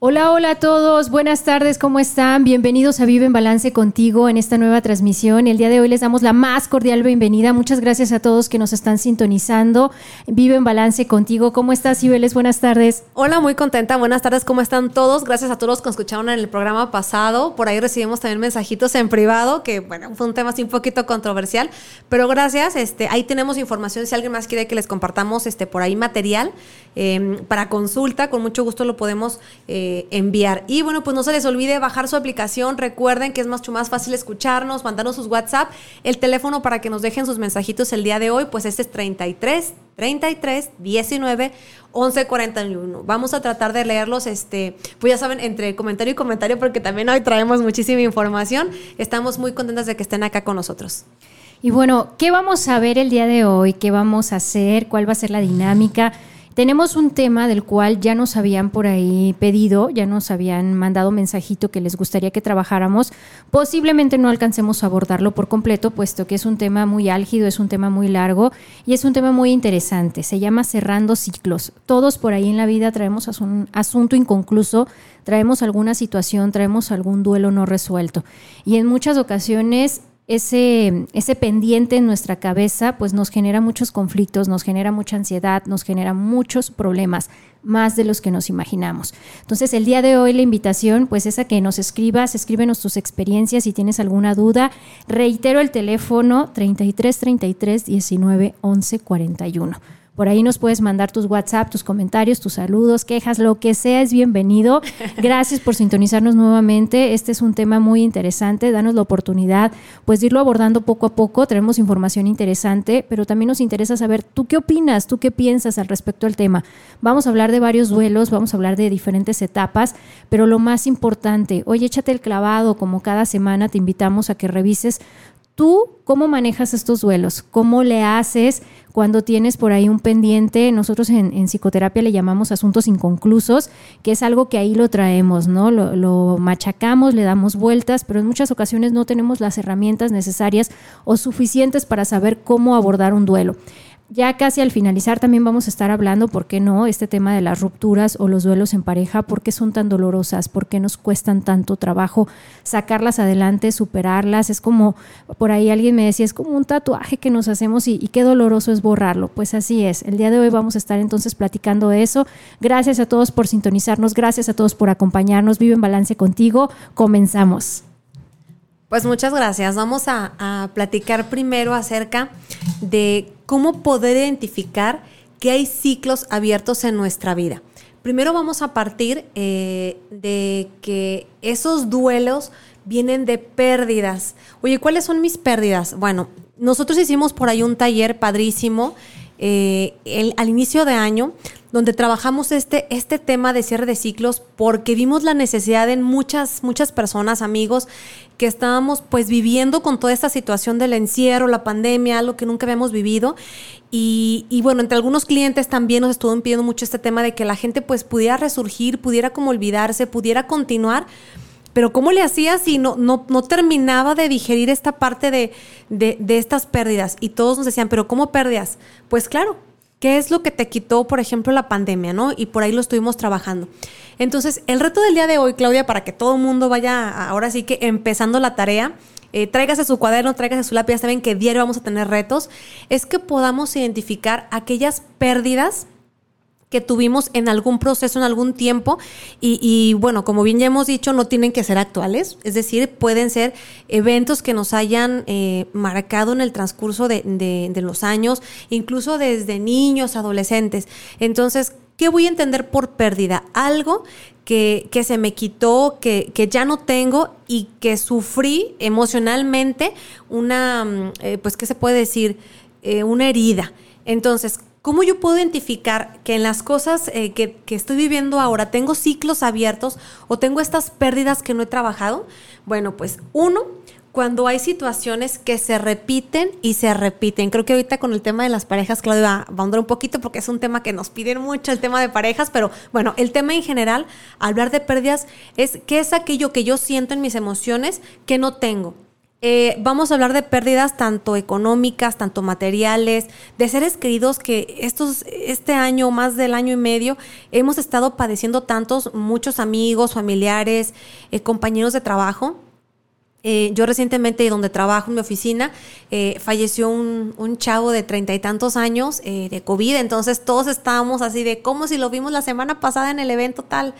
Hola, hola a todos, buenas tardes, ¿cómo están? Bienvenidos a Vive en Balance contigo en esta nueva transmisión. El día de hoy les damos la más cordial bienvenida. Muchas gracias a todos que nos están sintonizando. Vive en Balance contigo. ¿Cómo estás, Ibeles? Buenas tardes. Hola, muy contenta. Buenas tardes, ¿cómo están todos? Gracias a todos los que escucharon en el programa pasado. Por ahí recibimos también mensajitos en privado, que bueno, fue un tema así un poquito controversial, pero gracias. Este, ahí tenemos información. Si alguien más quiere que les compartamos este, por ahí material eh, para consulta, con mucho gusto lo podemos. Eh, eh, enviar. Y bueno, pues no se les olvide bajar su aplicación. Recuerden que es mucho más fácil escucharnos, mandarnos sus WhatsApp. El teléfono para que nos dejen sus mensajitos el día de hoy, pues este es 33 33 19 11 41. Vamos a tratar de leerlos, este, pues ya saben, entre comentario y comentario, porque también hoy traemos muchísima información. Estamos muy contentas de que estén acá con nosotros. Y bueno, ¿qué vamos a ver el día de hoy? ¿Qué vamos a hacer? ¿Cuál va a ser la dinámica? Tenemos un tema del cual ya nos habían por ahí pedido, ya nos habían mandado mensajito que les gustaría que trabajáramos. Posiblemente no alcancemos a abordarlo por completo, puesto que es un tema muy álgido, es un tema muy largo y es un tema muy interesante. Se llama cerrando ciclos. Todos por ahí en la vida traemos un asunto inconcluso, traemos alguna situación, traemos algún duelo no resuelto. Y en muchas ocasiones ese, ese pendiente en nuestra cabeza pues nos genera muchos conflictos, nos genera mucha ansiedad, nos genera muchos problemas, más de los que nos imaginamos. Entonces el día de hoy la invitación pues es a que nos escribas, escríbenos tus experiencias si tienes alguna duda. Reitero el teléfono 33 33 19 11 41. Por ahí nos puedes mandar tus WhatsApp, tus comentarios, tus saludos, quejas, lo que sea es bienvenido. Gracias por sintonizarnos nuevamente. Este es un tema muy interesante. Danos la oportunidad pues de irlo abordando poco a poco. Tenemos información interesante, pero también nos interesa saber tú qué opinas, tú qué piensas al respecto al tema. Vamos a hablar de varios duelos, vamos a hablar de diferentes etapas, pero lo más importante, oye, échate el clavado como cada semana te invitamos a que revises ¿Tú cómo manejas estos duelos? ¿Cómo le haces cuando tienes por ahí un pendiente? Nosotros en, psicoterapia le llamamos asuntos inconclusos, que es algo que ahí lo traemos, ¿no? Lo, lo, machacamos, le damos vueltas, pero en muchas ocasiones no tenemos las herramientas necesarias o suficientes para saber cómo abordar un duelo. Ya casi al finalizar también vamos a estar hablando, ¿por qué no?, este tema de las rupturas o los duelos en pareja, ¿por qué son tan dolorosas? ¿Por qué nos cuestan tanto trabajo sacarlas adelante, superarlas? Es como, por ahí alguien me decía, es como un tatuaje que nos hacemos y, qué doloroso es borrarlo. Pues así es. El día de hoy vamos a estar entonces platicando de eso. Gracias a todos por sintonizarnos, gracias a todos por acompañarnos. Vive en balance contigo. Comenzamos. Pues muchas gracias. Vamos a, platicar primero acerca de cómo poder identificar que hay ciclos abiertos en nuestra vida. Primero vamos a partir eh, de que esos duelos vienen de pérdidas. Oye, ¿cuáles son mis pérdidas? Bueno, nosotros hicimos por ahí un taller padrísimo eh, al inicio de año donde trabajamos este, este tema de cierre de ciclos porque vimos la necesidad en muchas, muchas personas, amigos, que estábamos pues viviendo con toda esta situación del encierro, la pandemia, algo que nunca habíamos vivido. Y, y, bueno, entre algunos clientes también nos estuvo pidiendo mucho este tema de que la gente pues pudiera resurgir, pudiera como olvidarse, pudiera continuar. Pero ¿cómo le hacía si no, no, no terminaba de digerir esta parte de, de, de estas pérdidas? Y todos nos decían, pero ¿cómo pérdidas? Pues claro, ¿Qué es lo que te quitó, por ejemplo, la pandemia, no? Y por ahí lo estuvimos trabajando. Entonces, el reto del día de hoy, Claudia, para que todo el mundo vaya ahora sí que empezando la tarea, eh, tráigase su cuaderno, tráigase su lápiz, saben que diario vamos a tener retos, es que podamos identificar aquellas pérdidas que tuvimos en algún proceso, en algún tiempo. Y, bueno, como bien ya hemos dicho, no tienen que ser actuales, es decir, pueden ser eventos que nos hayan eh, marcado en el transcurso de, de, los años, incluso desde niños, adolescentes. Entonces, ¿qué voy a entender por pérdida? Algo que, que se me quitó, que, que, ya no tengo y que sufrí emocionalmente una, eh, pues, ¿qué se puede decir? Eh, una herida. Entonces, ¿Cómo yo puedo identificar que en las cosas eh, que, estoy viviendo ahora tengo ciclos abiertos o tengo estas pérdidas que no he trabajado? Bueno, pues uno, cuando hay situaciones que se repiten y se repiten. Creo que ahorita con el tema de las parejas, Claudia va, a ahondar un poquito porque es un tema que nos piden mucho, el tema de parejas, pero bueno, el tema en general, hablar de pérdidas, es qué es aquello que yo siento en mis emociones que no tengo. Eh, vamos a hablar de pérdidas tanto económicas, tanto materiales, de seres queridos que estos, este año, más del año y medio, hemos estado padeciendo tantos, muchos amigos, familiares, eh, compañeros de trabajo eh, yo recientemente, donde trabajo en mi oficina, eh, falleció un, un, chavo de treinta y tantos años eh, de COVID, entonces todos estábamos así de como si lo vimos la semana pasada en el evento tal.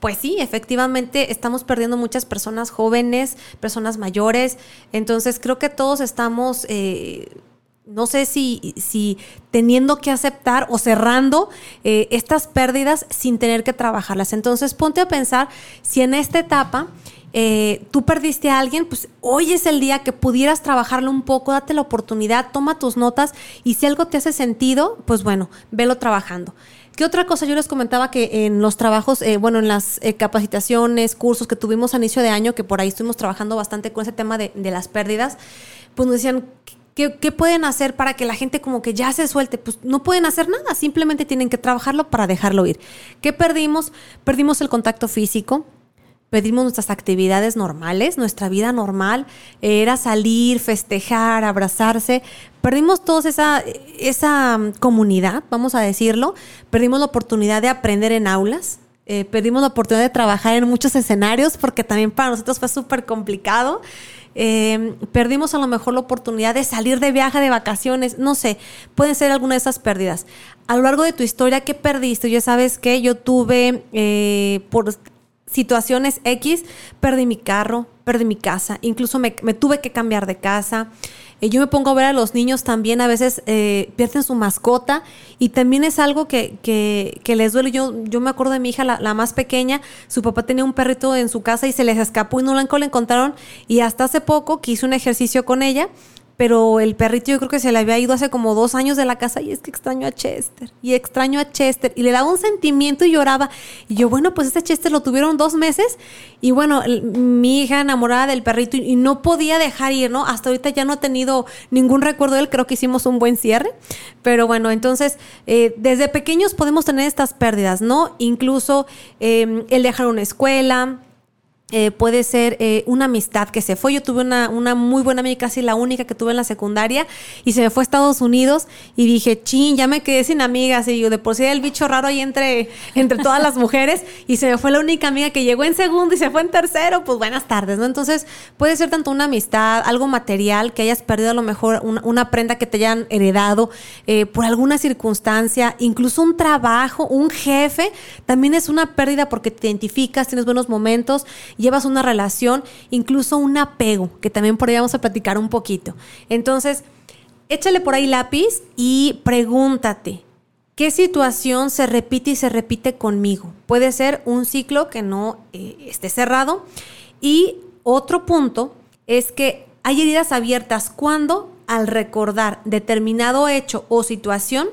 Pues sí, efectivamente estamos perdiendo muchas personas jóvenes, personas mayores, entonces creo que todos estamos no sé si, si, teniendo que aceptar o cerrando estas pérdidas sin tener que trabajarlas. Entonces ponte a pensar si en esta etapa eh, tú perdiste a alguien, pues hoy es el día que pudieras trabajarlo un poco, date la oportunidad, toma tus notas y si algo te hace sentido, pues bueno, velo trabajando. ¿Qué otra cosa? Yo les comentaba que en los trabajos, eh, bueno, en las eh, capacitaciones, cursos que tuvimos a inicio de año, que por ahí estuvimos trabajando bastante con ese tema de, las pérdidas, pues nos decían, ¿qué, ¿qué, pueden hacer para que la gente como que ya se suelte? Pues no pueden hacer nada, simplemente tienen que trabajarlo para dejarlo ir. ¿Qué perdimos? Perdimos el contacto físico, pedimos nuestras actividades normales, nuestra vida normal, era salir, festejar, abrazarse. Perdimos toda esa, esa mm, comunidad, vamos a decirlo. Perdimos la oportunidad de aprender en aulas. Eh, perdimos la oportunidad de trabajar en muchos escenarios porque también para nosotros fue súper complicado. Eh, perdimos a lo mejor la oportunidad de salir de viaje, de vacaciones, no sé, pueden ser alguna de esas pérdidas. A lo largo de tu historia, ¿qué perdiste? Ya sabes que yo tuve, eh, por situaciones X, perdí mi carro, perdí mi casa, incluso me, tuve que cambiar de casa. Eh, yo me pongo a ver a los niños también, a veces eh, pierden su mascota y también es algo que, que, les duele. Yo, yo me acuerdo de mi hija, la, la, más pequeña, su papá tenía un perrito en su casa y se les escapó y no lo encontraron y hasta hace poco que hice un ejercicio con ella pero el perrito yo creo que se le había ido hace como dos años de la casa y es que extraño a Chester y extraño a Chester y le daba un sentimiento y lloraba. Y yo bueno pues ese Chester lo tuvieron dos meses y bueno mi hija enamorada del perrito y, no podía dejar ir no hasta ahorita ya no ha tenido ningún recuerdo de él creo que hicimos un buen cierre pero bueno entonces eh, desde pequeños podemos tener estas pérdidas no incluso eh, el dejar una escuela eh, puede ser eh, una amistad que se fue. Yo tuve una, una, muy buena amiga, casi la única que tuve en la secundaria, y se me fue a Estados Unidos y dije, chin, ya me quedé sin amigas. Y yo de por sí era el bicho raro ahí entre, entre todas las mujeres, y se me fue la única amiga que llegó en segundo y se fue en tercero. Pues buenas tardes, ¿no? Entonces puede ser tanto una amistad, algo material, que hayas perdido a lo mejor una, prenda que te hayan heredado eh, por alguna circunstancia, incluso un trabajo, un jefe, también es una pérdida porque te identificas, tienes buenos momentos llevas una relación, incluso un apego, que también por ahí vamos a platicar un poquito. Entonces, échale por ahí lápiz y pregúntate, ¿qué situación se repite y se repite conmigo? Puede ser un ciclo que no eh, esté cerrado. Y otro punto es que hay heridas abiertas cuando al recordar determinado hecho o situación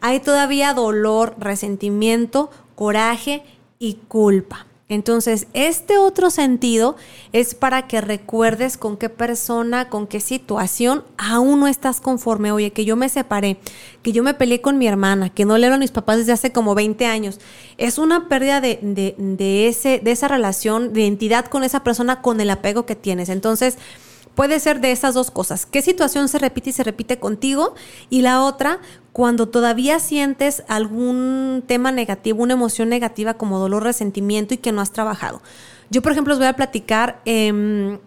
hay todavía dolor, resentimiento, coraje y culpa. Entonces, este otro sentido es para que recuerdes con qué persona, con qué situación aún no estás conforme. Oye, que yo me separé, que yo me peleé con mi hermana, que no le a mis papás desde hace como 20 años. Es una pérdida de, de, ese, de esa relación, de identidad con esa persona, con el apego que tienes. Entonces, Puede ser de esas dos cosas. ¿Qué situación se repite y se repite contigo? Y la otra, cuando todavía sientes algún tema negativo, una emoción negativa como dolor, resentimiento y que no has trabajado. Yo, por ejemplo, os voy a platicar. Em,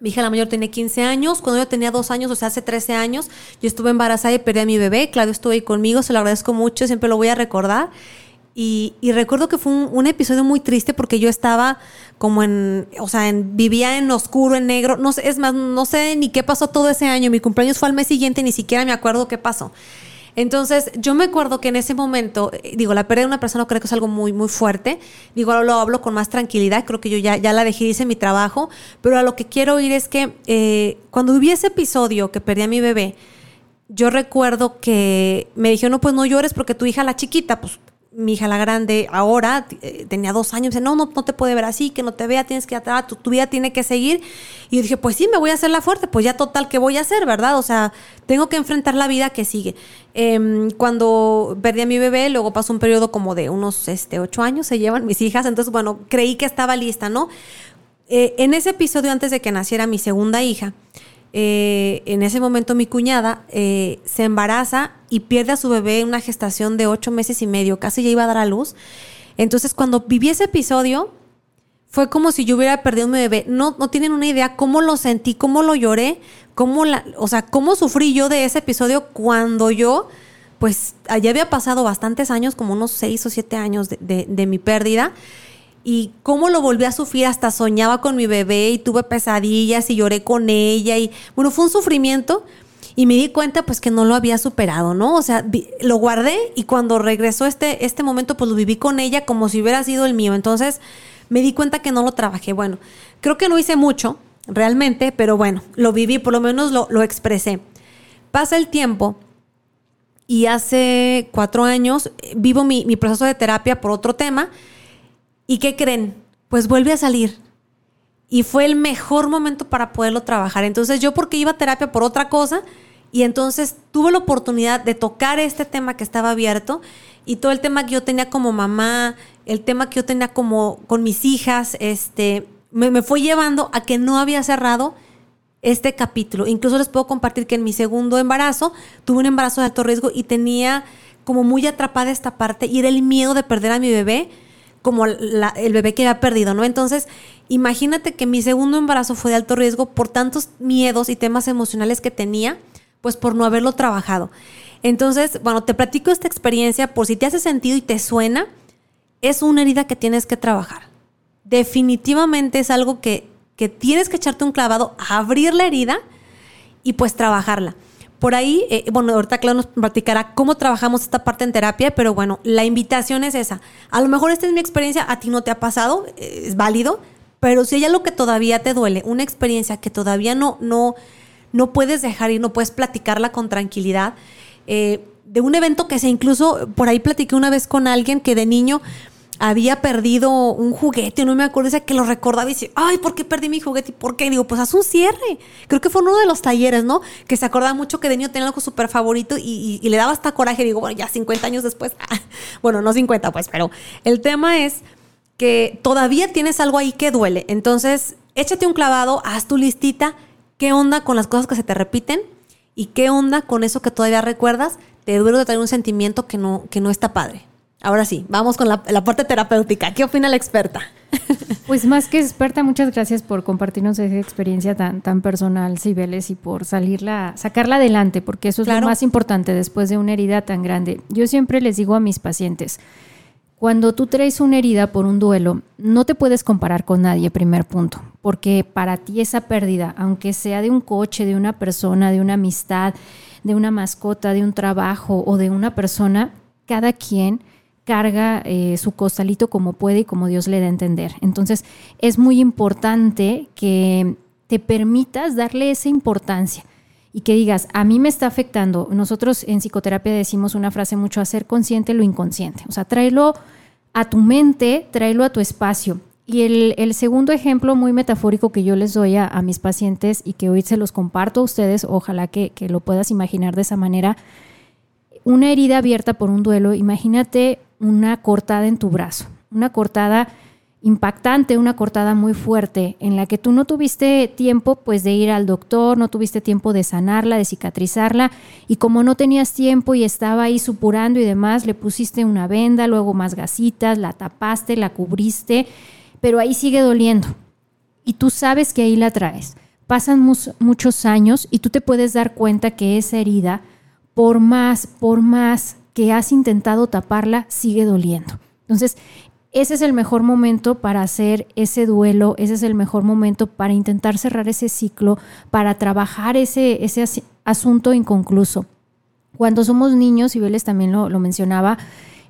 mi hija la mayor tenía 15 años, cuando yo tenía dos años, o sea, hace 13 años, yo estuve embarazada y perdí a mi bebé. Claudio estuvo ahí conmigo, se lo agradezco mucho, siempre lo voy a recordar. Y, recuerdo que fue un, episodio muy triste porque yo estaba como en, o sea, vivía en oscuro, en negro. No sé, es más, no sé ni qué pasó todo ese año. Mi cumpleaños fue al mes siguiente, ni siquiera me acuerdo qué pasó. Entonces, yo me acuerdo que en ese momento, eh, digo, la pérdida de una persona creo que es algo muy, muy fuerte. Digo, ahora lo hablo con más tranquilidad, creo que yo ya, ya la dejé, hice mi trabajo, pero a lo que quiero ir es que eh, cuando viví ese episodio que perdí a mi bebé, yo recuerdo que me dijeron, no, pues no llores porque tu hija, la chiquita, pues mi hija la grande ahora, eh, tenía dos años, dice, no, no, no te puede ver así, que no te vea, tienes que atrás, tu, vida tiene que seguir. Y yo dije, pues sí, me voy a hacer la fuerte, pues ya total, ¿qué voy a hacer, verdad? O sea, tengo que enfrentar la vida que sigue. Em, cuando perdí a mi bebé, luego pasó un periodo como de unos este, ocho años, se llevan mis hijas, entonces, bueno, creí que estaba lista, ¿no? Eh, en ese episodio, antes de que naciera mi segunda hija, eh, en ese momento mi cuñada eh, se embaraza y pierde a su bebé en una gestación de ocho meses y medio, casi ya iba a dar a luz. Entonces cuando viví ese episodio, fue como si yo hubiera perdido mi bebé. No, no tienen una idea cómo lo sentí, cómo lo lloré, cómo la, o sea, cómo sufrí yo de ese episodio cuando yo, pues, allá había pasado bastantes años, como unos seis o siete años de mi pérdida y cómo lo volví a sufrir, hasta soñaba con mi bebé y tuve pesadillas y lloré con ella y bueno, fue un sufrimiento y me di cuenta pues que no lo había superado, ¿no? O sea, lo guardé y cuando regresó este, este momento pues lo viví con ella como si hubiera sido el mío, entonces me di cuenta que no lo trabajé, bueno, creo que no hice mucho realmente, pero bueno, lo viví, por lo menos lo, lo expresé. Pasa el tiempo y hace cuatro años vivo mi, mi proceso de terapia por otro tema, ¿Y qué creen? Pues vuelve a salir. Y fue el mejor momento para poderlo trabajar. Entonces yo porque iba a terapia por otra cosa y entonces tuve la oportunidad de tocar este tema que estaba abierto y todo el tema que yo tenía como mamá, el tema que yo tenía como con mis hijas, este, me, me fue llevando a que no había cerrado este capítulo. Incluso les puedo compartir que en mi segundo embarazo tuve un embarazo de alto riesgo y tenía como muy atrapada esta parte y era el miedo de perder a mi bebé como el bebé que había perdido, ¿no? Entonces, imagínate que mi segundo embarazo fue de alto riesgo por tantos miedos y temas emocionales que tenía, pues por no haberlo trabajado. Entonces, bueno, te platico esta experiencia por si te hace sentido y te suena, es una herida que tienes que trabajar. Definitivamente es algo que, que tienes que echarte un clavado, abrir la herida y pues trabajarla. Por ahí, eh, bueno, ahorita Claudio nos platicará cómo trabajamos esta parte en terapia, pero bueno, la invitación es esa. A lo mejor esta es mi experiencia, a ti no te ha pasado, eh, es válido, pero si hay algo que todavía te duele, una experiencia que todavía no, no, no puedes dejar ir, no puedes platicarla con tranquilidad, eh, de un evento que se incluso, por ahí platiqué una vez con alguien que de niño había perdido un juguete, no me acuerdo, ese que lo recordaba y dice, ay, ¿por qué perdí mi juguete? ¿Y por qué? digo, pues haz un cierre. Creo que fue uno de los talleres, ¿no? Que se acordaba mucho que de niño tenía algo súper favorito y, le daba hasta coraje. Digo, bueno, ya 50 años después, bueno, no 50 pues, pero el tema es que todavía tienes algo ahí que duele. Entonces, échate un clavado, haz tu listita, qué onda con las cosas que se te repiten y qué onda con eso que todavía recuerdas. Te duele de tener un sentimiento que no, que no está padre. Ahora sí, vamos con la, parte terapéutica. ¿Qué opina la experta? Pues más que experta, muchas gracias por compartirnos esa experiencia tan, tan personal, Cibeles, y por salirla, sacarla adelante, porque eso es lo más importante después de una herida tan grande. Yo siempre les digo a mis pacientes, cuando tú traes una herida por un duelo, no te puedes comparar con nadie, primer punto, porque para ti esa pérdida, aunque sea de un coche, de una persona, de una amistad, de una mascota, de un trabajo o de una persona, cada quien carga eh, su costalito como puede y como Dios le da a entender. Entonces es muy importante que te permitas darle esa importancia y que digas, a mí me está afectando. Nosotros en psicoterapia decimos una frase mucho, hacer consciente lo inconsciente. O sea, tráelo a tu mente, tráelo a tu espacio. Y el, segundo ejemplo muy metafórico que yo les doy a, mis pacientes y que hoy se los comparto a ustedes, ojalá que, que lo puedas imaginar de esa manera, una herida abierta por un duelo, imagínate una cortada en tu brazo, una cortada impactante, una cortada muy fuerte, en la que tú no tuviste tiempo pues de ir al doctor, no tuviste tiempo de sanarla, de cicatrizarla, y como no tenías tiempo y estaba ahí supurando y demás, le pusiste una venda, luego más gasitas, la tapaste, la cubriste, pero ahí sigue doliendo. Y tú sabes que ahí la traes. Pasan muchos años y tú te puedes dar cuenta que esa herida, por más, por más que has intentado taparla sigue doliendo. Entonces, ese es el mejor momento para hacer ese duelo, ese es el mejor momento para intentar cerrar ese ciclo, para trabajar ese, ese asunto inconcluso. Cuando somos niños, y Vélez también lo, lo mencionaba,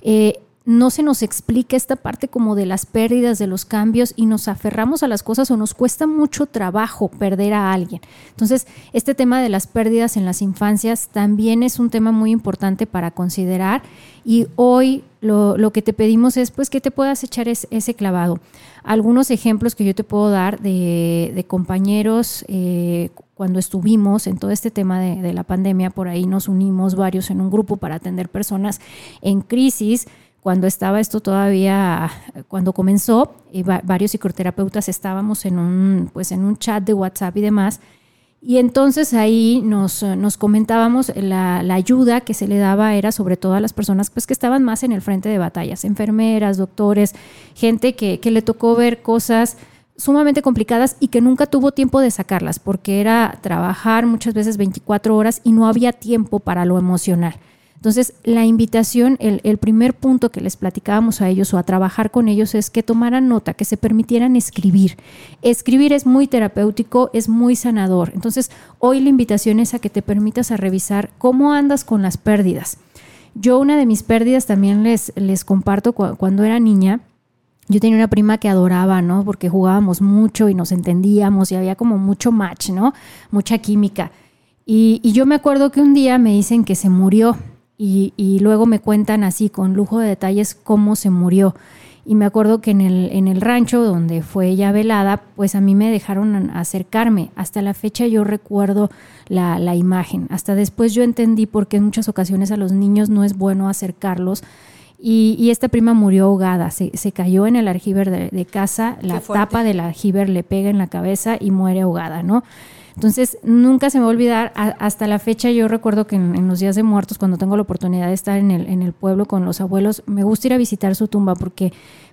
eh, no se nos explica esta parte como de las pérdidas, de los cambios y nos aferramos a las cosas o nos cuesta mucho trabajo perder a alguien. Entonces, este tema de las pérdidas en las infancias también es un tema muy importante para considerar y hoy lo, lo, que te pedimos es pues que te puedas echar ese clavado. Algunos ejemplos que yo te puedo dar de, de compañeros eh, cuando estuvimos en todo este tema de, de la pandemia, por ahí nos unimos varios en un grupo para atender personas en crisis cuando estaba esto todavía, cuando comenzó, varios psicoterapeutas estábamos en un, pues en un chat de WhatsApp y demás, y entonces ahí nos, nos comentábamos la, la, ayuda que se le daba era sobre todo a las personas pues, que estaban más en el frente de batallas, enfermeras, doctores, gente que, que le tocó ver cosas sumamente complicadas y que nunca tuvo tiempo de sacarlas, porque era trabajar muchas veces 24 horas y no había tiempo para lo emocional. Entonces, la invitación, el, primer punto que les platicábamos a ellos o a trabajar con ellos es que tomaran nota, que se permitieran escribir. Escribir es muy terapéutico, es muy sanador. Entonces, hoy la invitación es a que te permitas a revisar cómo andas con las pérdidas. Yo una de mis pérdidas también les, les comparto cuando era niña. Yo tenía una prima que adoraba, ¿no? Porque jugábamos mucho y nos entendíamos y había como mucho match, ¿no? Mucha química. Y yo me acuerdo que un día me dicen que se murió y, luego me cuentan así con lujo de detalles cómo se murió. Y me acuerdo que en el, en el rancho donde fue ella velada, pues a mí me dejaron acercarme. Hasta la fecha yo recuerdo la, la imagen. Hasta después yo entendí por qué en muchas ocasiones a los niños no es bueno acercarlos. Y, y, esta prima murió ahogada, se, se cayó en el aljiber de, de casa, la tapa del aljiber le pega en la cabeza y muere ahogada, ¿no? Entonces, nunca se me va a olvidar, hasta la fecha yo recuerdo que en, los días de muertos, cuando tengo la oportunidad de estar en el, en el pueblo con los abuelos, me gusta ir a visitar su tumba porque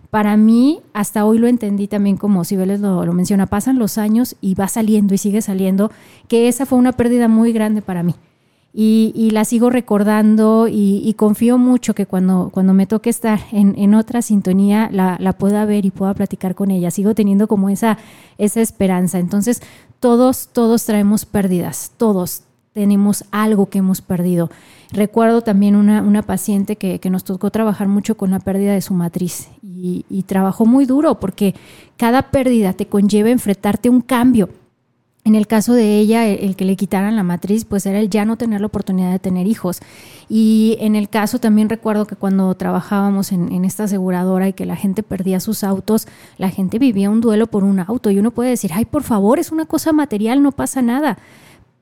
para mí, hasta hoy lo entendí también como Sibeles lo, lo menciona, pasan los años y va saliendo y sigue saliendo, que esa fue una pérdida muy grande para mí. Y, la sigo recordando y, confío mucho que cuando, cuando me toque estar en, en otra sintonía la, la, pueda ver y pueda platicar con ella. Sigo teniendo como esa, esa esperanza. Entonces, todos, todos traemos pérdidas, todos tenemos algo que hemos perdido. Recuerdo también una, una paciente que, que, nos tocó trabajar mucho con la pérdida de su matriz y, y trabajó muy duro porque cada pérdida te conlleva enfrentarte a un cambio en el caso de ella, el, que le quitaran la matriz, pues era el ya no tener la oportunidad de tener hijos. Y en el caso también recuerdo que cuando trabajábamos en, en, esta aseguradora y que la gente perdía sus autos, la gente vivía un duelo por un auto. Y uno puede decir, ay, por favor, es una cosa material, no pasa nada.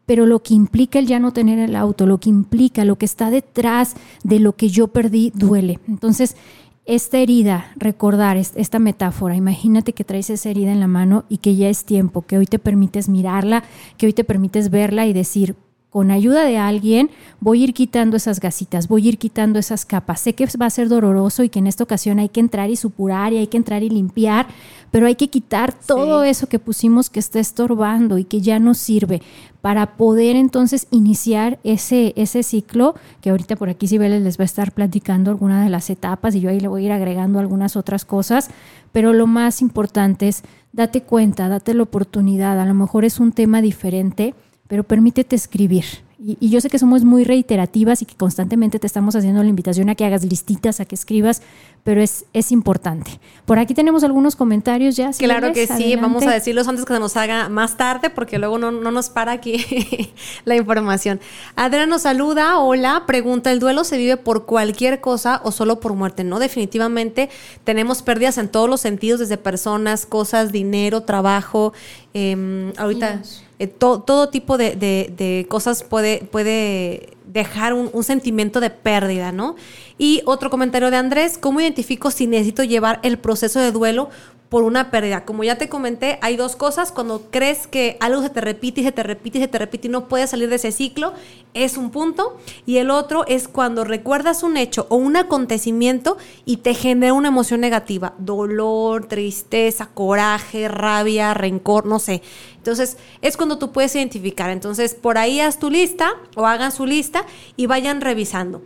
Pero lo que implica el ya no tener el auto, lo que implica, lo que está detrás de lo que yo perdí, duele. Entonces, esta herida, recordar esta metáfora, imagínate que traes esa herida en la mano y que ya es tiempo, que hoy te permites mirarla, que hoy te permites verla y decir, con ayuda de alguien voy a ir quitando esas gasitas, voy a ir quitando esas capas. Sé que va a ser doloroso y que en esta ocasión hay que entrar y supurar y hay que entrar y limpiar, pero hay que quitar todo sí. eso que pusimos que está estorbando y que ya no sirve para poder entonces iniciar ese, ese ciclo, que ahorita por aquí Sibeles les va a estar platicando algunas de las etapas y yo ahí le voy a ir agregando algunas otras cosas, pero lo más importante es date cuenta, date la oportunidad, a lo mejor es un tema diferente, pero permítete escribir. Y, y, yo sé que somos muy reiterativas y que constantemente te estamos haciendo la invitación a que hagas listitas, a que escribas, pero es, es importante. Por aquí tenemos algunos comentarios ya. Si claro que sí, Adelante. vamos a decirlos antes que se nos haga más tarde, porque luego no, no nos para aquí la información. Adriana nos saluda, hola, pregunta, ¿el duelo se vive por cualquier cosa o solo por muerte? No, definitivamente tenemos pérdidas en todos los sentidos, desde personas, cosas, dinero, trabajo. Eh, ahorita... eh, to, todo tipo de, de, de, cosas puede, puede dejar un, un, sentimiento de pérdida, ¿no? Y otro comentario de Andrés, ¿cómo identifico si necesito llevar el proceso de duelo por una pérdida? Como ya te comenté, hay dos cosas, cuando crees que algo se te repite y se te repite y se te repite y no puedes salir de ese ciclo, es un punto. Y el otro es cuando recuerdas un hecho o un acontecimiento y te genera una emoción negativa, dolor, tristeza, coraje, rabia, rencor, no sé. Entonces, es cuando tú puedes identificar. Entonces, por ahí haz tu lista o hagan su lista y vayan revisando.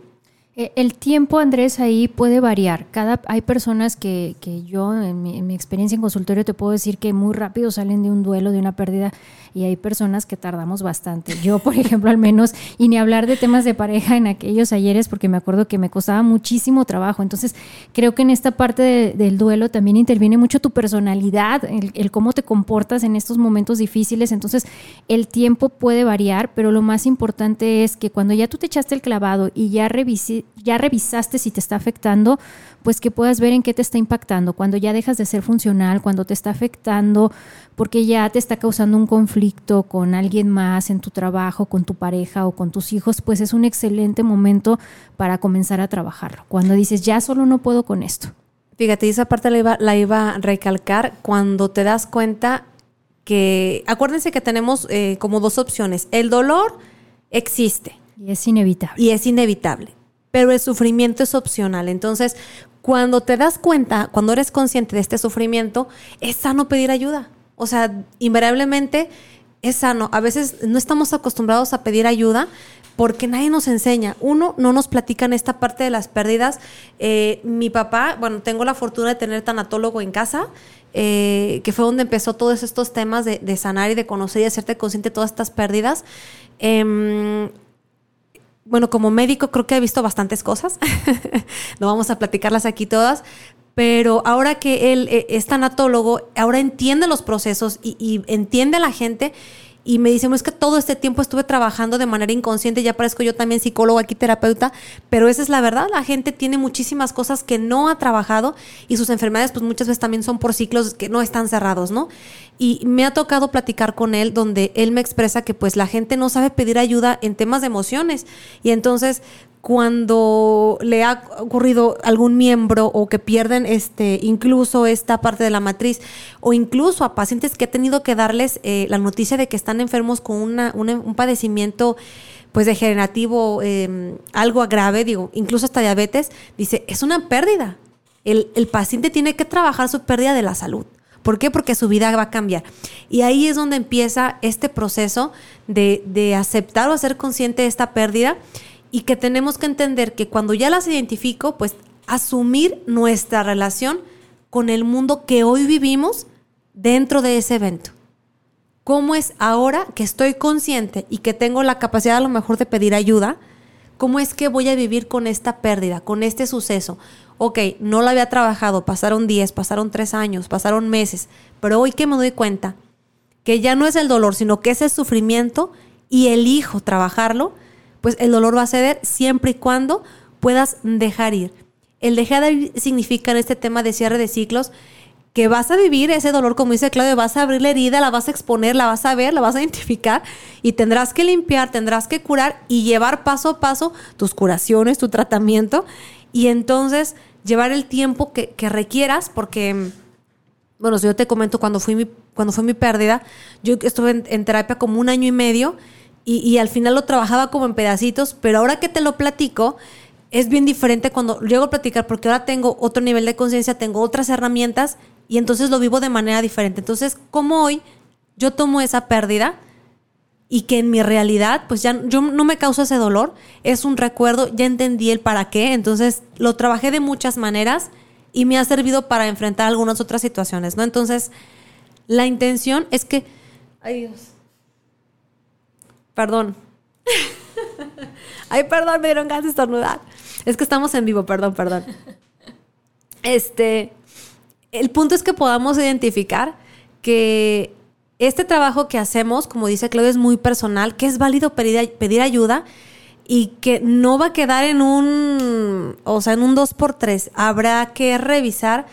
Eh, el tiempo, Andrés, ahí puede variar. Cada, hay personas que, que yo, en mi, en mi, experiencia en consultorio, te puedo decir que muy rápido salen de un duelo, de una pérdida, y hay personas que tardamos bastante. Yo, por ejemplo, al menos, y ni hablar de temas de pareja en aquellos ayeres, porque me acuerdo que me costaba muchísimo trabajo. Entonces, creo que en esta parte de, del duelo también interviene mucho tu personalidad, el, el, cómo te comportas en estos momentos difíciles. Entonces, el tiempo puede variar, pero lo más importante es que cuando ya tú te echaste el clavado y ya revisé, ya revisaste si te está afectando, pues que puedas ver en qué te está impactando, cuando ya dejas de ser funcional, cuando te está afectando, porque ya te está causando un conflicto con alguien más en tu trabajo, con tu pareja o con tus hijos, pues es un excelente momento para comenzar a trabajarlo. Cuando dices, ya solo no puedo con esto. Fíjate, esa parte la iba, la iba a recalcar cuando te das cuenta que, acuérdense que tenemos eh, como dos opciones. El dolor existe. Y es inevitable. Y es inevitable. Pero el sufrimiento es opcional. Entonces, cuando te das cuenta, cuando eres consciente de este sufrimiento, es sano pedir ayuda. O sea, invariablemente es sano. A veces no estamos acostumbrados a pedir ayuda porque nadie nos enseña. Uno, no nos platican esta parte de las pérdidas. Eh, mi papá, bueno, tengo la fortuna de tener tanatólogo en casa, eh, que fue donde empezó todos estos temas de, sanar y de conocer y hacerte consciente de todas estas pérdidas. Eh, bueno, como médico creo que he visto bastantes cosas. no vamos a platicarlas aquí todas. Pero ahora que él eh, es tanatólogo, ahora entiende los procesos y, y entiende a la gente y me dice, es que todo este tiempo estuve trabajando de manera inconsciente, ya parezco yo también psicólogo aquí, terapeuta, pero esa es la verdad, la gente tiene muchísimas cosas que no ha trabajado y sus enfermedades pues muchas veces también son por ciclos que no están cerrados, ¿no? Y me ha tocado platicar con él donde él me expresa que pues la gente no sabe pedir ayuda en temas de emociones y entonces cuando le ha ocurrido algún miembro o que pierden este incluso esta parte de la matriz o incluso a pacientes que he tenido que darles eh, la noticia de que están enfermos con una, un padecimiento pues degenerativo eh, algo grave digo incluso hasta diabetes dice es una pérdida el, el paciente tiene que trabajar su pérdida de la salud ¿Por qué? Porque su vida va a cambiar. Y ahí es donde empieza este proceso de, de aceptar o hacer consciente esta pérdida y que tenemos que entender que cuando ya las identifico, pues asumir nuestra relación con el mundo que hoy vivimos dentro de ese evento. ¿Cómo es ahora que estoy consciente y que tengo la capacidad a lo mejor de pedir ayuda? ¿Cómo es que voy a vivir con esta pérdida, con este suceso? Ok, no lo había trabajado, pasaron 10, pasaron 3 años, pasaron meses, pero hoy que me doy cuenta que ya no es el dolor, sino que es el sufrimiento y elijo trabajarlo, pues el dolor va a ceder siempre y cuando puedas dejar ir. El dejar ir significa en este tema de cierre de ciclos que vas a vivir ese dolor, como dice Claudio, vas a abrir la herida, la vas a exponer, la vas a ver, la vas a identificar y tendrás que limpiar, tendrás que curar y llevar paso a paso tus curaciones, tu tratamiento y entonces llevar el tiempo que, requieras porque, bueno, si yo te comento cuando, fui mi, cuando fue mi pérdida, yo estuve en terapia como un año y medio y, al final lo trabajaba como en pedacitos, pero ahora que te lo platico, es bien diferente cuando llego a platicar porque ahora tengo otro nivel de conciencia, tengo otras herramientas y entonces lo vivo de manera diferente. Entonces, como hoy yo tomo esa pérdida y que en mi realidad, pues ya yo no me causa ese dolor, es un recuerdo, ya entendí el para qué, entonces lo trabajé de muchas maneras y me ha servido para enfrentar algunas otras situaciones, ¿no? Entonces, la intención es que, ay Dios, Perdón. Ay, perdón, me dieron ganas de estornudar. Es que estamos en vivo, perdón, perdón. Este, el punto es que podamos identificar que este trabajo que hacemos, como dice Claudia, es muy personal, que es válido pedir, pedir ayuda y que no va a quedar en un, o sea, en un 2 por 3 Habrá que revisar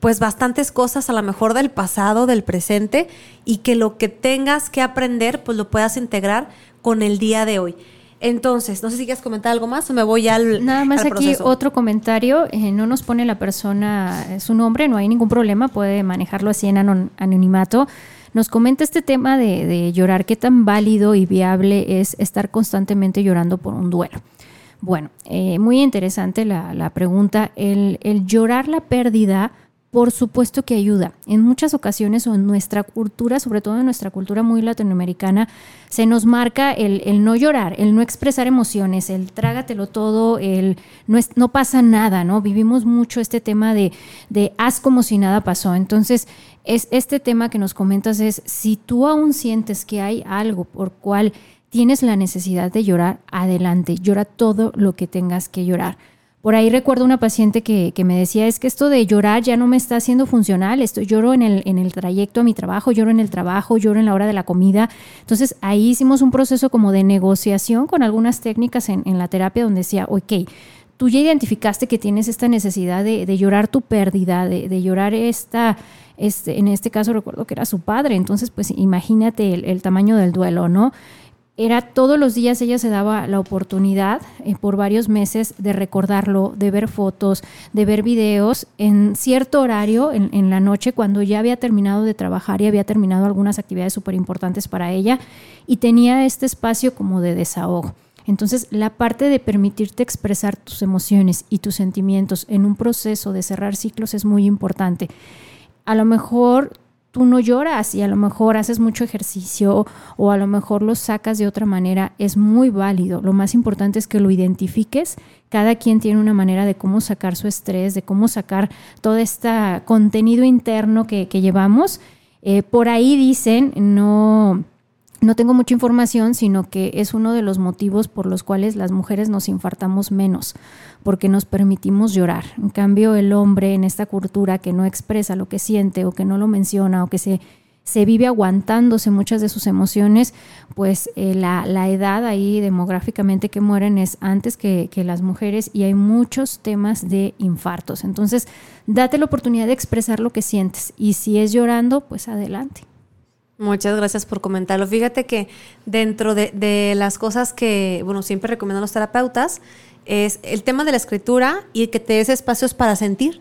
pues bastantes cosas a lo mejor del pasado, del presente y que lo que tengas que aprender pues lo puedas integrar con el día de hoy. Entonces, no sé si quieres comentar algo más o me voy al. Nada más aquí otro comentario. Eh, no nos pone la persona eh, su nombre, no hay ningún problema, puede manejarlo así en anonimato. Nos comenta este tema de, llorar, qué tan válido y viable es estar constantemente llorando por un duelo. Bueno, eh, muy interesante la, pregunta. El, el llorar la pérdida por supuesto que ayuda. En muchas ocasiones o en nuestra cultura, sobre todo en nuestra cultura muy latinoamericana, se nos marca el, no llorar, el no expresar emociones, el trágatelo todo, el no, no pasa nada, ¿no? Vivimos mucho este tema de, de haz como si nada pasó. Entonces, es este tema que nos comentas es, si tú aún sientes que hay algo por cual tienes la necesidad de llorar, adelante, llora todo lo que tengas que llorar por ahí recuerdo una paciente que, me decía, es que esto de llorar ya no me está haciendo funcional, esto, lloro en el, en el trayecto a mi trabajo, lloro en el trabajo, lloro en la hora de la comida. Entonces ahí hicimos un proceso como de negociación con algunas técnicas en, en la terapia donde decía, ok, tú ya identificaste que tienes esta necesidad de, llorar tu pérdida, de, llorar esta, este, en este caso recuerdo que era su padre, entonces pues imagínate el, tamaño del duelo, ¿no? Era todos los días ella se daba la oportunidad eh, por varios meses de recordarlo, de ver fotos, de ver videos en cierto horario en, en la noche cuando ya había terminado de trabajar y había terminado algunas actividades súper importantes para ella y tenía este espacio como de desahogo. Entonces, la parte de permitirte expresar tus emociones y tus sentimientos en un proceso de cerrar ciclos es muy importante. A lo mejor tú no lloras y a lo mejor haces mucho ejercicio o a lo mejor lo sacas de otra manera, es muy válido. Lo más importante es que lo identifiques. Cada quien tiene una manera de cómo sacar su estrés, de cómo sacar todo este contenido interno que, llevamos. Eh, por ahí dicen, no no tengo mucha información, sino que es uno de los motivos por los cuales las mujeres nos infartamos menos, porque nos permitimos llorar. En cambio, el hombre en esta cultura que no expresa lo que siente o que no lo menciona o que se, se vive aguantándose muchas de sus emociones, pues eh, la, edad ahí demográficamente que mueren es antes que, que las mujeres y hay muchos temas de infartos. Entonces, date la oportunidad de expresar lo que sientes y si es llorando, pues adelante. Muchas gracias por comentarlo. Fíjate que dentro de, las cosas que, bueno, siempre recomiendo a los terapeutas, es el tema de la escritura y que te des espacios para sentir.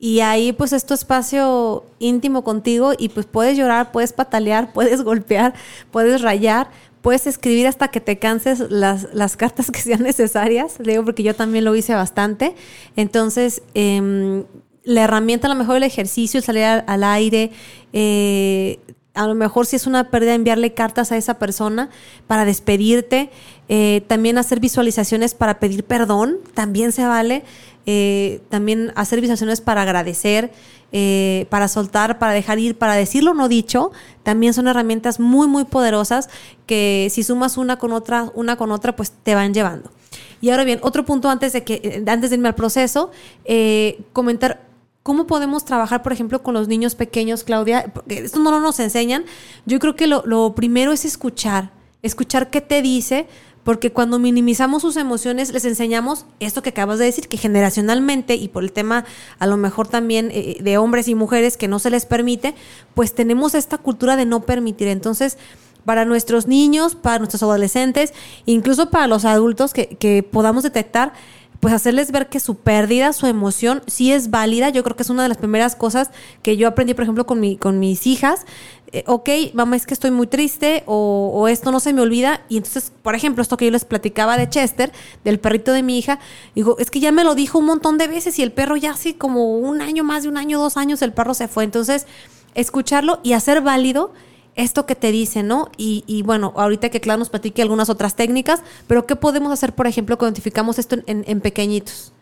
Y ahí pues es espacio íntimo contigo y pues puedes llorar, puedes patalear, puedes golpear, puedes rayar, puedes escribir hasta que te canses las, cartas que sean necesarias, digo porque yo también lo hice bastante. Entonces, em, la herramienta a lo mejor el ejercicio, salir al, aire, eh, a lo mejor si es una pérdida enviarle cartas a esa persona para despedirte, eh, también hacer visualizaciones para pedir perdón, también se vale, eh, también hacer visualizaciones para agradecer, eh, para soltar, para dejar ir, para decir lo no dicho, también son herramientas muy, muy poderosas que si sumas una con otra, una con otra, pues te van llevando. Y ahora bien, otro punto antes de que, antes de irme al proceso, comentar ¿Cómo podemos trabajar, por ejemplo, con los niños pequeños, Claudia? Porque esto no nos enseñan. Yo creo que lo, primero es escuchar, escuchar qué te dice, porque cuando minimizamos sus emociones les enseñamos esto que acabas de decir, que generacionalmente y por el tema a lo mejor también eh, de hombres y mujeres que no se les permite, pues tenemos esta cultura de no permitir. Entonces, para nuestros niños, para nuestros adolescentes, incluso para los adultos que podamos detectar pues hacerles ver que su pérdida, su emoción, sí es válida. Yo creo que es una de las primeras cosas que yo aprendí, por ejemplo, con, mi, con mis hijas. Eh, ok, mamá, es que estoy muy triste o, esto no se me olvida. Y entonces, por ejemplo, esto que yo les platicaba de Chester, del perrito de mi hija, digo, es que ya me lo dijo un montón de veces y el perro ya así como un año, más de un año, dos años, el perro se fue. Entonces, escucharlo y hacer válido esto que te dice, ¿no? Y, bueno, ahorita que claro nos platique algunas otras técnicas, pero ¿qué podemos hacer, por ejemplo, cuando identificamos esto en, pequeñitos?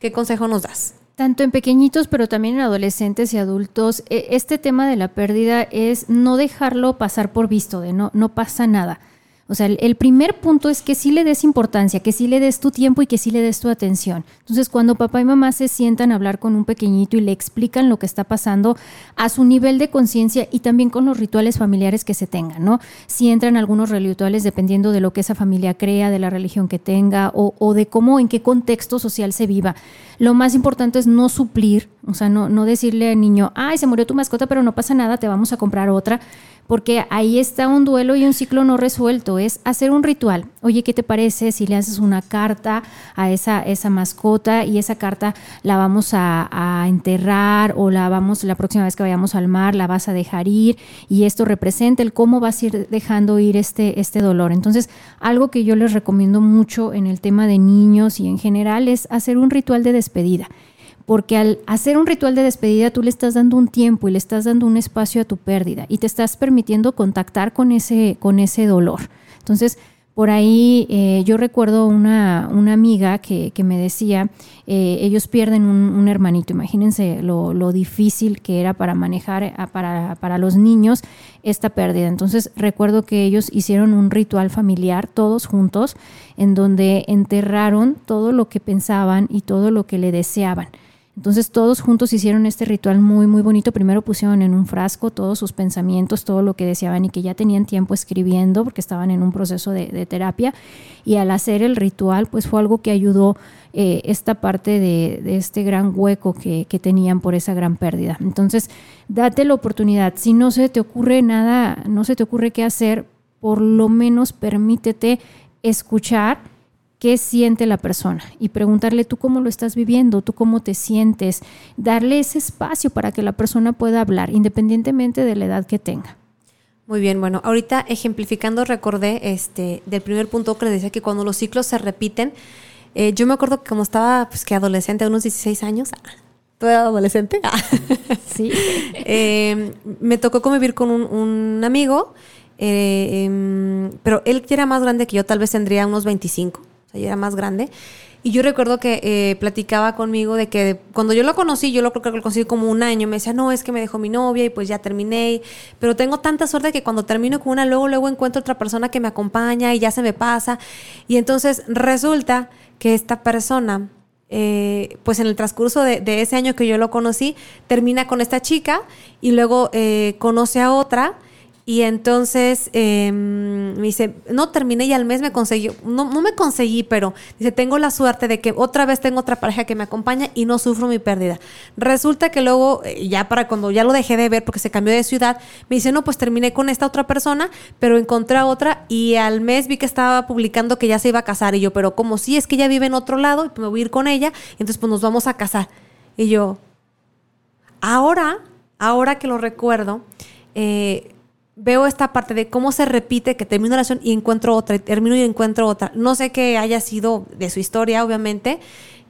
¿Qué consejo nos das? Tanto en pequeñitos, pero también en adolescentes y adultos, e, este tema de la pérdida es no dejarlo pasar por visto, de no, no pasa nada. O sea, el, primer punto es que sí le des importancia, que sí le des tu tiempo y que sí le des tu atención. Entonces, cuando papá y mamá se sientan a hablar con un pequeñito y le explican lo que está pasando a su nivel de conciencia y también con los rituales familiares que se tengan, ¿no? Si entran algunos rituales dependiendo de lo que esa familia crea, de la religión que tenga o, o de cómo, en qué contexto social se viva. Lo más importante es no suplir, o sea, no, no decirle al niño, ay, se murió tu mascota, pero no pasa nada, te vamos a comprar otra porque ahí está un duelo y un ciclo no resuelto, es hacer un ritual. Oye, ¿qué te parece si le haces una carta a esa, esa mascota y esa carta la vamos a, enterrar o la vamos, la próxima vez que vayamos al mar, la vas a dejar ir y esto representa el cómo vas a ir dejando ir este, este dolor. Entonces, algo que yo les recomiendo mucho en el tema de niños y en general es hacer un ritual de despedida porque al hacer un ritual de despedida tú le estás dando un tiempo y le estás dando un espacio a tu pérdida y te estás permitiendo contactar con ese, con ese dolor. Entonces, por ahí eh, yo recuerdo una, una amiga que, me decía, eh, ellos pierden un, hermanito, imagínense lo, difícil que era para manejar para, para, los niños esta pérdida. Entonces recuerdo que ellos hicieron un ritual familiar, todos juntos, en donde enterraron todo lo que pensaban y todo lo que le deseaban. Entonces todos juntos hicieron este ritual muy, muy bonito. Primero pusieron en un frasco todos sus pensamientos, todo lo que deseaban y que ya tenían tiempo escribiendo porque estaban en un proceso de, terapia. Y al hacer el ritual, pues fue algo que ayudó eh, esta parte de, este gran hueco que, que tenían por esa gran pérdida. Entonces, date la oportunidad. Si no se te ocurre nada, no se te ocurre qué hacer, por lo menos permítete escuchar qué siente la persona y preguntarle tú cómo lo estás viviendo, tú cómo te sientes, darle ese espacio para que la persona pueda hablar, independientemente de la edad que tenga. Muy bien, bueno, ahorita ejemplificando recordé este del primer punto que le decía que cuando los ciclos se repiten, eh, yo me acuerdo que como estaba pues que adolescente, unos 16 años, ¿tú eras adolescente? sí. Eh, me tocó convivir con un, un amigo, eh, em, pero él era más grande que yo, tal vez tendría unos 25 ella era más grande. Y yo recuerdo que eh, platicaba conmigo de que cuando yo lo conocí, yo lo creo que lo conocí como un año, me decía, no, es que me dejó mi novia y pues ya terminé. Pero tengo tanta suerte que cuando termino con una, luego, luego encuentro otra persona que me acompaña y ya se me pasa. Y entonces resulta que esta persona, eh, pues en el transcurso de, ese año que yo lo conocí, termina con esta chica y luego eh, conoce a otra y entonces em, me dice, no terminé y al mes me conseguí, no, no me conseguí, pero dice, tengo la suerte de que otra vez tengo otra pareja que me acompaña y no sufro mi pérdida. Resulta que luego, eh, ya para cuando ya lo dejé de ver porque se cambió de ciudad, me dice, no, pues terminé con esta otra persona, pero encontré a otra y al mes vi que estaba publicando que ya se iba a casar. Y yo, pero como si es que ella vive en otro lado y me voy a ir con ella, entonces pues nos vamos a casar. Y yo, ahora, ahora que lo recuerdo, eh, veo esta parte de cómo se repite, que termino una oración y encuentro otra, y termino y encuentro otra. No sé qué haya sido de su historia, obviamente,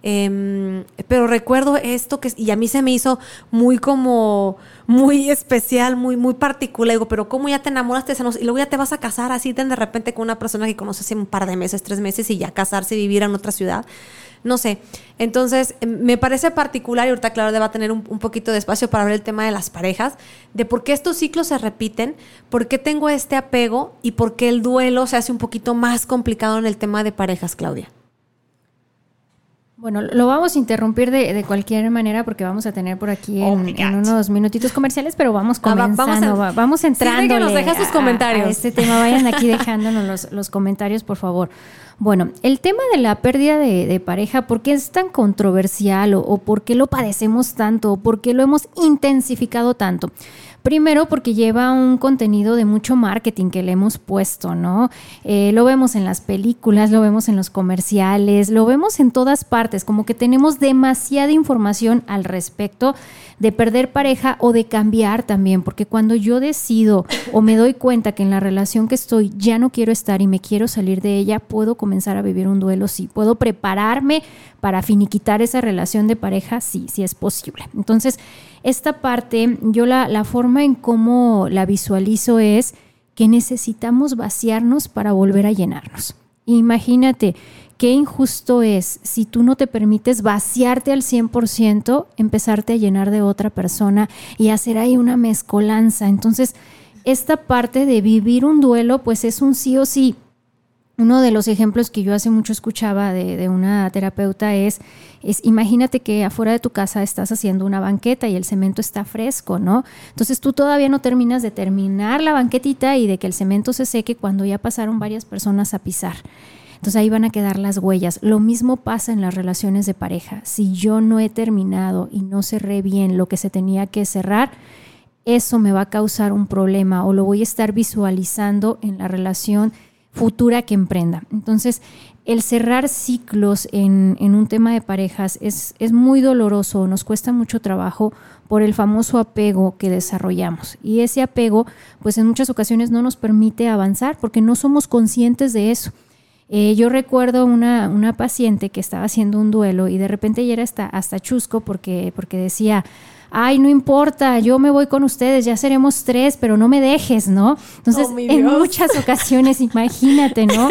em, pero recuerdo esto que, y a mí se me hizo muy como, muy especial, muy, muy particular. Digo, pero ¿cómo ya te enamoraste y luego ya te vas a casar así de repente con una persona que conoces hace un par de meses, tres meses y ya casarse y vivir en otra ciudad? No sé. Entonces, em, me parece particular, y ahorita claro, va a tener un, poquito de espacio para ver el tema de las parejas, de por qué estos ciclos se repiten, por qué tengo este apego y por qué el duelo se hace un poquito más complicado en el tema de parejas, Claudia. Bueno, lo vamos a interrumpir de, cualquier manera porque vamos a tener por aquí en, oh unos minutitos comerciales, pero vamos ah, comenzando, vamos, entrando. que nos deja sus comentarios. este tema, vayan aquí dejándonos los, los comentarios, por favor. Bueno, el tema de la pérdida de, pareja, ¿por qué es tan controversial o, por qué lo padecemos tanto o por qué lo hemos intensificado tanto? Primero porque lleva un contenido de mucho marketing que le hemos puesto, ¿no? Eh, lo vemos en las películas, lo vemos en los comerciales, lo vemos en todas partes, como que tenemos demasiada información al respecto de perder pareja o de cambiar también, porque cuando yo decido o me doy cuenta que en la relación que estoy ya no quiero estar y me quiero salir de ella, puedo comenzar a vivir un duelo, sí, puedo prepararme para finiquitar esa relación de pareja, sí, sí es posible. Entonces, esta parte, yo la, la forma en cómo la visualizo es que necesitamos vaciarnos para volver a llenarnos. Imagínate qué injusto es si tú no te permites vaciarte al 100%, empezarte a llenar de otra persona y hacer ahí una mezcolanza. Entonces, esta parte de vivir un duelo, pues es un sí o sí uno de los ejemplos que yo hace mucho escuchaba de, una terapeuta es, es, imagínate que afuera de tu casa estás haciendo una banqueta y el cemento está fresco, ¿no? Entonces tú todavía no terminas de terminar la banquetita y de que el cemento se seque cuando ya pasaron varias personas a pisar. Entonces ahí van a quedar las huellas. Lo mismo pasa en las relaciones de pareja. Si yo no he terminado y no cerré bien lo que se tenía que cerrar, eso me va a causar un problema o lo voy a estar visualizando en la relación futura que emprenda. Entonces, el cerrar ciclos en, un tema de parejas es, es, muy doloroso, nos cuesta mucho trabajo por el famoso apego que desarrollamos. Y ese apego, pues en muchas ocasiones no nos permite avanzar porque no somos conscientes de eso. Eh, yo recuerdo una, una, paciente que estaba haciendo un duelo y de repente ella era hasta, hasta chusco porque, porque decía, ay, no importa, yo me voy con ustedes, ya seremos tres, pero no me dejes, ¿no? Entonces, oh, en muchas ocasiones, imagínate, ¿no?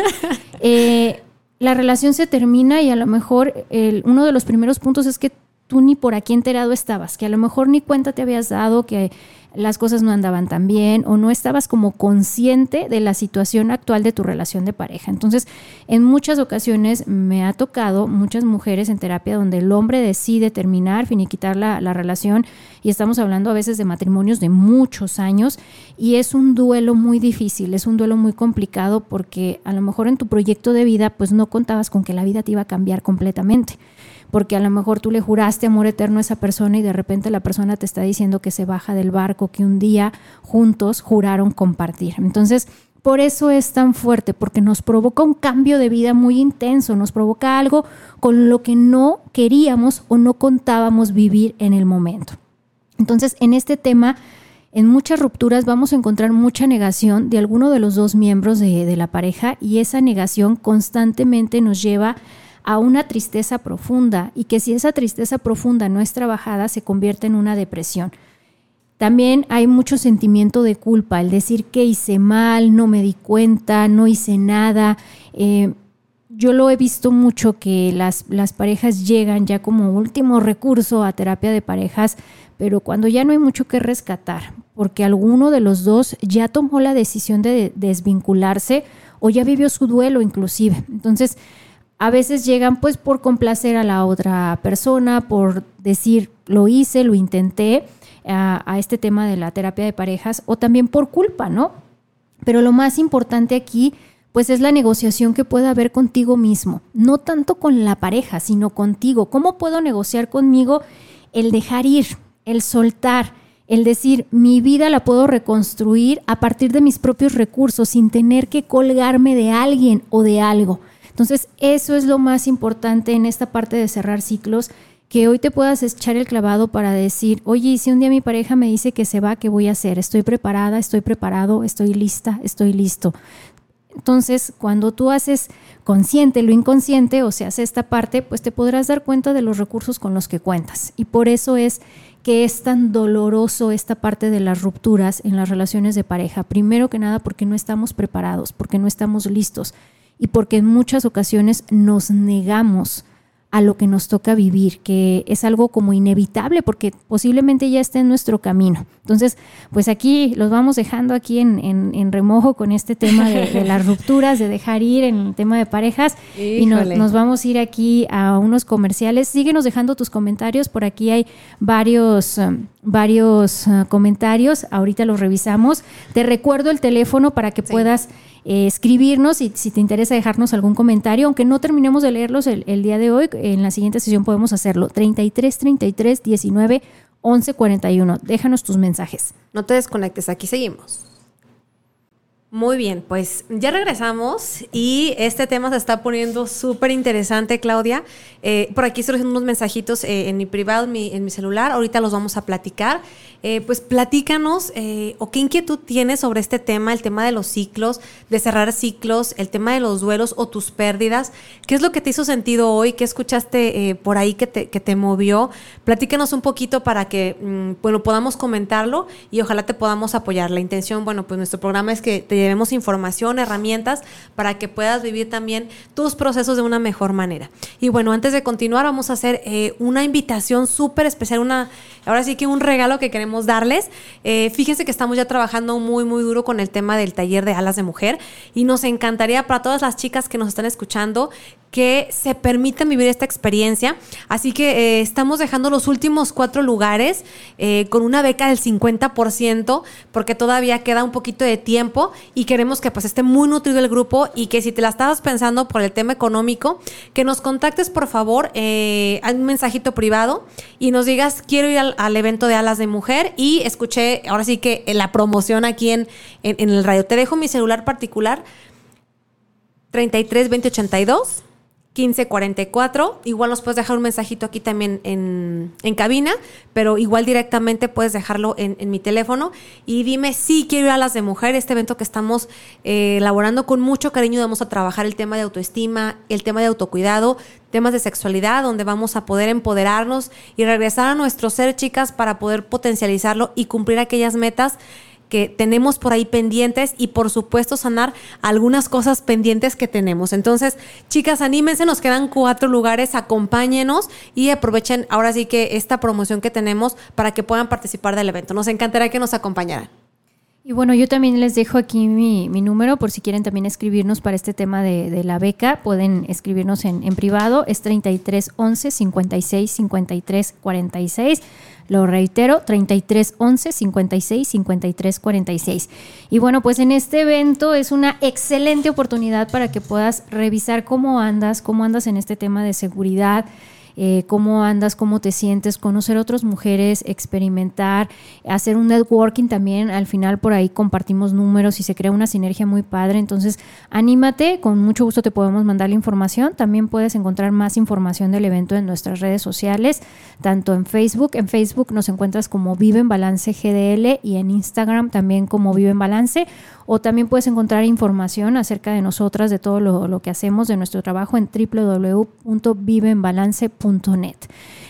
Eh, la relación se termina y a lo mejor uno de los primeros puntos es que tú ni por aquí enterado estabas, que a lo mejor ni cuenta te habías dado, que las cosas no andaban tan bien o no estabas como consciente de la situación actual de tu relación de pareja. Entonces, en muchas ocasiones me ha tocado muchas mujeres en terapia donde el hombre decide terminar, finiquitar la, la relación y estamos hablando a veces de matrimonios de muchos años y es un duelo muy difícil, es un duelo muy complicado porque a lo mejor en tu proyecto de vida pues no contabas con que la vida te iba a cambiar completamente porque a lo mejor tú le juraste amor eterno a esa persona y de repente la persona te está diciendo que se baja del barco, que un día juntos juraron compartir. Entonces, por eso es tan fuerte, porque nos provoca un cambio de vida muy intenso, nos provoca algo con lo que no queríamos o no contábamos vivir en el momento. Entonces, en este tema, en muchas rupturas vamos a encontrar mucha negación de alguno de los dos miembros de, la pareja y esa negación constantemente nos lleva a una tristeza profunda y que si esa tristeza profunda no es trabajada se convierte en una depresión. También hay mucho sentimiento de culpa, el decir que hice mal, no me di cuenta, no hice nada. Eh, yo lo he visto mucho que las, las parejas llegan ya como último recurso a terapia de parejas, pero cuando ya no hay mucho que rescatar, porque alguno de los dos ya tomó la decisión de desvincularse o ya vivió su duelo inclusive. Entonces, a veces llegan pues por complacer a la otra persona, por decir lo hice, lo intenté a, este tema de la terapia de parejas o también por culpa, ¿no? Pero lo más importante aquí pues es la negociación que puede haber contigo mismo, no tanto con la pareja, sino contigo. ¿Cómo puedo negociar conmigo el dejar ir, el soltar, el decir, mi vida la puedo reconstruir a partir de mis propios recursos, sin tener que colgarme de alguien o de algo? Entonces, eso es lo más importante en esta parte de cerrar ciclos, que hoy te puedas echar el clavado para decir, oye, si un día mi pareja me dice que se va, ¿qué voy a hacer? Estoy preparada, estoy preparado, estoy lista, estoy listo. Entonces, cuando tú haces consciente lo inconsciente, o sea, hace esta parte, pues te podrás dar cuenta de los recursos con los que cuentas. Y por eso es que es tan doloroso esta parte de las rupturas en las relaciones de pareja. Primero que nada porque no estamos preparados, porque no estamos listos y porque en muchas ocasiones nos negamos a lo que nos toca vivir, que es algo como inevitable porque posiblemente ya esté en nuestro camino. Entonces, pues aquí los vamos dejando aquí en, remojo con este tema de, las rupturas, de dejar ir en el tema de parejas y nos, vamos a ir aquí a unos comerciales. Síguenos dejando tus comentarios, por aquí hay varios, um, varios uh, comentarios, ahorita los revisamos. Te recuerdo el teléfono para que puedas eh, escribirnos y si te interesa dejarnos algún comentario, aunque no terminemos de leerlos el, el, día de hoy, en la siguiente sesión podemos hacerlo. 33 33 19 11 41. Déjanos tus mensajes. No te desconectes, aquí seguimos. Muy bien, pues ya regresamos y este tema se está poniendo súper interesante, Claudia. Eh, por aquí surgen unos mensajitos eh, en mi privado, en mi, celular. Ahorita los vamos a platicar. Eh, pues platícanos o qué inquietud tienes sobre este tema, el tema de los ciclos, de cerrar ciclos, el tema de los duelos o tus pérdidas. ¿Qué es lo que te hizo sentido hoy? ¿Qué escuchaste por ahí que te, que te, movió? Platícanos un poquito para que mm, bueno, podamos comentarlo y ojalá te podamos apoyar. La intención, bueno, pues nuestro programa es que te llevemos información, herramientas para que puedas vivir también tus procesos de una mejor manera. Y bueno, antes de continuar, vamos a hacer eh, una invitación súper especial, una, ahora sí que un regalo que queremos darles. Eh, fíjense que estamos ya trabajando muy, muy duro con el tema del taller de alas de mujer y nos encantaría para todas las chicas que nos están escuchando que se permitan vivir esta experiencia. Así que eh, estamos dejando los últimos cuatro lugares eh, con una beca del 50% porque todavía queda un poquito de tiempo y queremos que pues esté muy nutrido el grupo y que si te la estabas pensando por el tema económico, que nos contactes por favor, eh, un mensajito privado y nos digas quiero ir al, evento de alas de mujer y escuché ahora sí que la promoción aquí en, en, en el radio. Te dejo mi celular particular 33 20 82 1544. Igual nos puedes dejar un mensajito aquí también en, en cabina, pero igual directamente puedes dejarlo en, en, mi teléfono. Y dime si quiero ir a las de mujer, este evento que estamos eh, elaborando con mucho cariño. Vamos a trabajar el tema de autoestima, el tema de autocuidado, temas de sexualidad, donde vamos a poder empoderarnos y regresar a nuestro ser, chicas, para poder potencializarlo y cumplir aquellas metas que tenemos por ahí pendientes y por supuesto sanar algunas cosas pendientes que tenemos. Entonces, chicas, anímense, nos quedan cuatro lugares, acompáñenos y aprovechen ahora sí que esta promoción que tenemos para que puedan participar del evento. Nos encantará que nos acompañaran. Y bueno, yo también les dejo aquí mi, número por si quieren también escribirnos para este tema de, la beca. Pueden escribirnos en, en privado. Es 33 11 56 53 46. Lo reitero, 33 11 56 53 46. Y bueno, pues en este evento es una excelente oportunidad para que puedas revisar cómo andas, cómo andas en este tema de seguridad eh, cómo andas, cómo te sientes, conocer otras mujeres, experimentar, hacer un networking también. Al final por ahí compartimos números y se crea una sinergia muy padre. Entonces, anímate, con mucho gusto te podemos mandar la información. También puedes encontrar más información del evento en nuestras redes sociales, tanto en Facebook. En Facebook nos encuentras como Vive en Balance GDL y en Instagram también como Vive en Balance o también puedes encontrar información acerca de nosotras, de todo lo, que hacemos, de nuestro trabajo en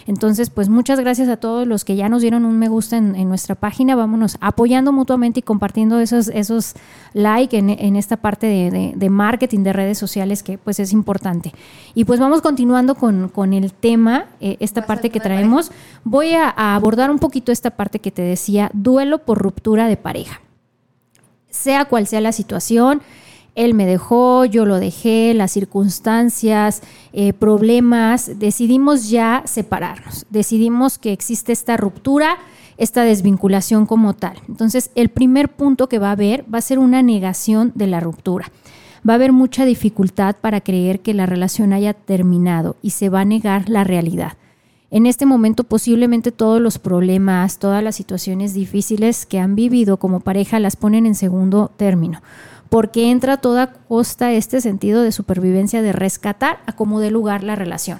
Entonces, pues muchas gracias a todos los que ya nos dieron un me gusta en, nuestra página. Vámonos apoyando mutuamente y compartiendo esos, esos like en, esta parte de, marketing de redes sociales que pues es importante. Y pues vamos continuando con, el tema, eh, esta parte que traemos. Voy a abordar un poquito esta parte que te decía, duelo por ruptura de pareja sea cual sea la situación, él me dejó, yo lo dejé, las circunstancias, eh, problemas, decidimos ya separarnos, decidimos que existe esta ruptura, esta desvinculación como tal. Entonces, el primer punto que va a haber va a ser una negación de la ruptura. Va a haber mucha dificultad para creer que la relación haya terminado y se va a negar la realidad. En este momento posiblemente todos los problemas, todas las situaciones difíciles que han vivido como pareja las ponen en segundo término, porque entra a toda costa este sentido de supervivencia de rescatar a como dé lugar la relación.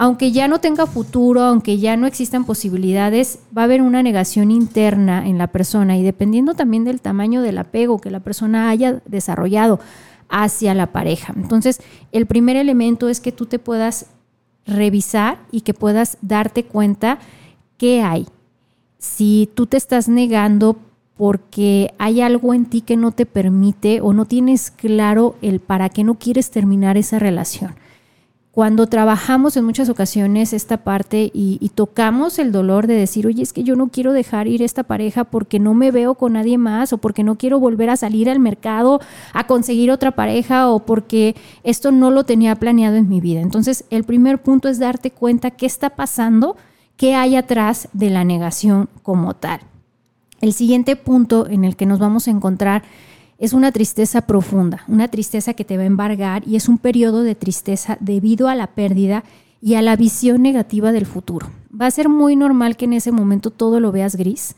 Aunque ya no tenga futuro, aunque ya no existan posibilidades, va a haber una negación interna en la persona y dependiendo también del tamaño del apego que la persona haya desarrollado hacia la pareja. Entonces, el primer elemento es que tú te puedas revisar y que puedas darte cuenta qué hay. Si tú te estás negando porque hay algo en ti que no te permite o no tienes claro el para qué no quieres terminar esa relación cuando trabajamos en muchas ocasiones esta parte y, tocamos el dolor de decir, oye, es que yo no quiero dejar ir esta pareja porque no me veo con nadie más o porque no quiero volver a salir al mercado a conseguir otra pareja o porque esto no lo tenía planeado en mi vida. Entonces, el primer punto es darte cuenta qué está pasando, qué hay atrás de la negación como tal. El siguiente punto en el que nos vamos a encontrar es una tristeza profunda, una tristeza que te va a embargar y es un periodo de tristeza debido a la pérdida y a la visión negativa del futuro. Va a ser muy normal que en ese momento todo lo veas gris.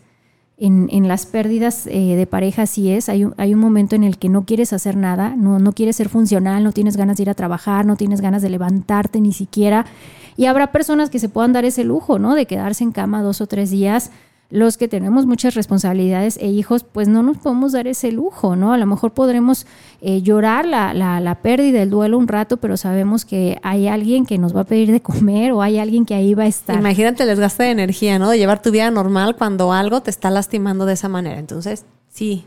En, las pérdidas eh, de pareja sí es, hay un, hay un, momento en el que no quieres hacer nada, no, no quieres ser funcional, no tienes ganas de ir a trabajar, no tienes ganas de levantarte ni siquiera. Y habrá personas que se puedan dar ese lujo, ¿no? De quedarse en cama dos o tres días los que tenemos muchas responsabilidades e hijos, pues no nos podemos dar ese lujo, ¿no? A lo mejor podremos eh, llorar la, la, la, pérdida, el duelo un rato, pero sabemos que hay alguien que nos va a pedir de comer o hay alguien que ahí va a estar. Imagínate el desgaste de energía, ¿no? De llevar tu vida normal cuando algo te está lastimando de esa manera. Entonces, sí,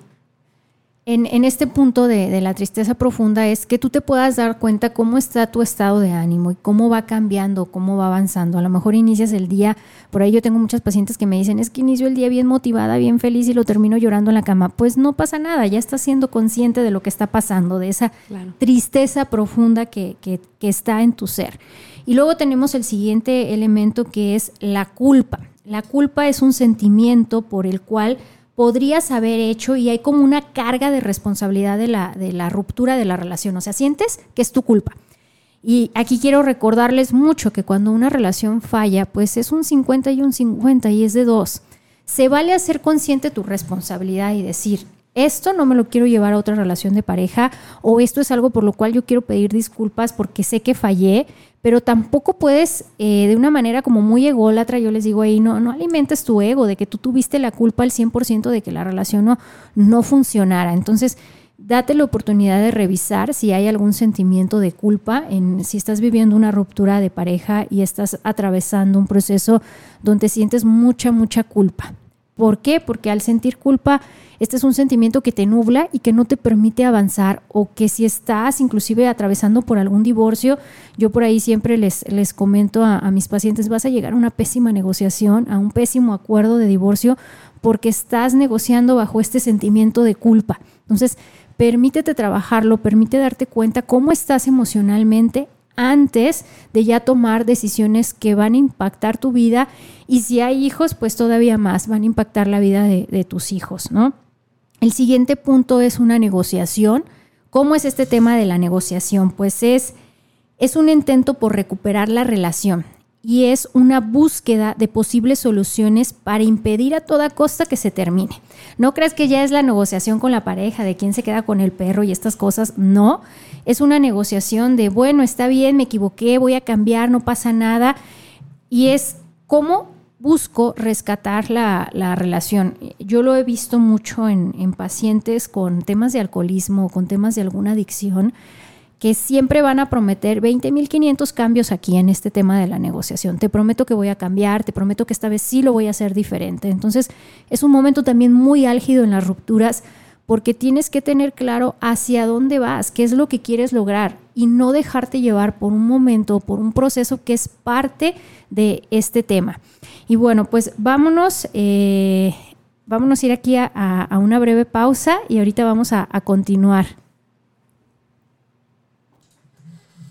en, este punto de, la tristeza profunda es que tú te puedas dar cuenta cómo está tu estado de ánimo y cómo va cambiando, cómo va avanzando. A lo mejor inicias el día, por ahí yo tengo muchas pacientes que me dicen, es que inicio el día bien motivada, bien feliz y lo termino llorando en la cama. Pues no pasa nada, ya estás siendo consciente de lo que está pasando, de esa tristeza profunda que, que está en tu ser. Y luego tenemos el siguiente elemento que es la culpa. La culpa es un sentimiento por el cual podrías haber hecho y hay como una carga de responsabilidad de la, de la ruptura de la relación. O sea, sientes que es tu culpa. Y aquí quiero recordarles mucho que cuando una relación falla, pues es un 50 y un 50 y es de dos. Se vale hacer consciente tu responsabilidad y decir, esto no me lo quiero llevar a otra relación de pareja o esto es algo por lo cual yo quiero pedir disculpas porque sé que fallé, pero tampoco puedes eh, de una manera como muy ególatra, yo les digo ahí, no, no alimentes tu ego de que tú tuviste la culpa al 100% de que la relación no, no funcionara. Entonces, date la oportunidad de revisar si hay algún sentimiento de culpa, en, si estás viviendo una ruptura de pareja y estás atravesando un proceso donde sientes mucha, mucha culpa. ¿Por qué? Porque al sentir culpa este es un sentimiento que te nubla y que no te permite avanzar o que si estás inclusive atravesando por algún divorcio, yo por ahí siempre les, les comento a, mis pacientes, vas a llegar a una pésima negociación, a un pésimo acuerdo de divorcio porque estás negociando bajo este sentimiento de culpa. Entonces, permítete trabajarlo, permite darte cuenta cómo estás emocionalmente antes de ya tomar decisiones que van a impactar tu vida y si hay hijos, pues todavía más van a impactar la vida de, tus hijos, ¿no? El siguiente punto es una negociación. ¿Cómo es este tema de la negociación? Pues es, es un intento por recuperar la relación y es una búsqueda de posibles soluciones para impedir a toda costa que se termine. No crees que ya es la negociación con la pareja, de quién se queda con el perro y estas cosas, no. Es una negociación de, bueno, está bien, me equivoqué, voy a cambiar, no pasa nada. Y es cómo busco rescatar la, relación. Yo lo he visto mucho en, en pacientes con temas de alcoholismo, con temas de alguna adicción que siempre van a prometer 20.500 cambios aquí en este tema de la negociación. Te prometo que voy a cambiar, te prometo que esta vez sí lo voy a hacer diferente. Entonces, es un momento también muy álgido en las rupturas porque tienes que tener claro hacia dónde vas, qué es lo que quieres lograr y no dejarte llevar por un momento, por un proceso que es parte de este tema. Y bueno, pues vámonos, eh, vámonos a ir aquí a, una breve pausa y ahorita vamos a continuar.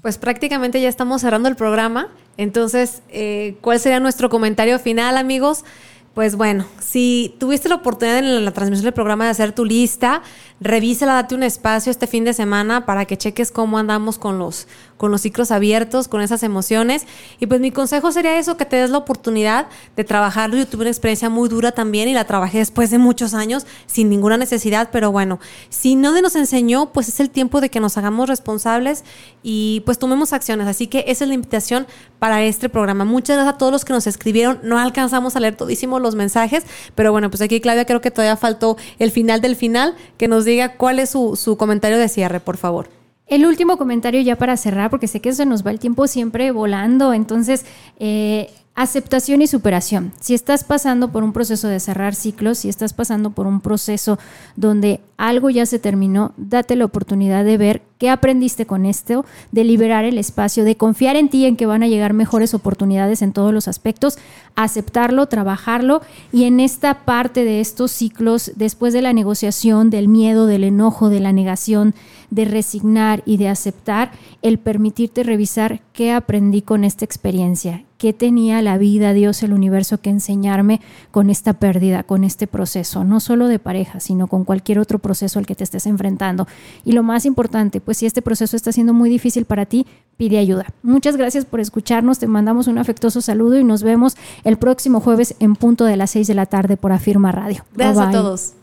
Pues prácticamente ya estamos cerrando el programa. Entonces, eh, ¿cuál sería nuestro comentario final, amigos? Pues bueno, si tuviste la oportunidad en la transmisión del programa de hacer tu lista, revísala, date un espacio este fin de semana para que cheques cómo andamos con los, con los ciclos abiertos, con esas emociones. Y pues mi consejo sería eso, que te des la oportunidad de trabajarlo. Yo tuve una experiencia muy dura también y la trabajé después de muchos años sin ninguna necesidad, pero bueno, si no nos enseñó, pues es el tiempo de que nos hagamos responsables y pues tomemos acciones. Así que esa es la invitación para este programa. Muchas gracias a todos los que nos escribieron. No alcanzamos a leer todísimo los mensajes, pero bueno, pues aquí Claudia creo que todavía faltó el final del final, que nos diga cuál es su, su comentario de cierre, por favor. El último comentario ya para cerrar, porque sé que se nos va el tiempo siempre volando, entonces eh, Aceptación y superación. Si estás pasando por un proceso de cerrar ciclos, si estás pasando por un proceso donde algo ya se terminó, date la oportunidad de ver qué aprendiste con esto, de liberar el espacio, de confiar en ti, en que van a llegar mejores oportunidades en todos los aspectos, aceptarlo, trabajarlo y en esta parte de estos ciclos, después de la negociación, del miedo, del enojo, de la negación, de resignar y de aceptar, el permitirte revisar qué aprendí con esta experiencia, qué tenía la vida, Dios, el universo que enseñarme con esta pérdida, con este proceso, no solo de pareja, sino con cualquier otro proceso al que te estés enfrentando. Y lo más importante, pues si este proceso está siendo muy difícil para ti, pide ayuda. Muchas gracias por escucharnos, te mandamos un afectuoso saludo y nos vemos el próximo jueves en punto de las 6 de la tarde por Afirma Radio. Gracias a todos.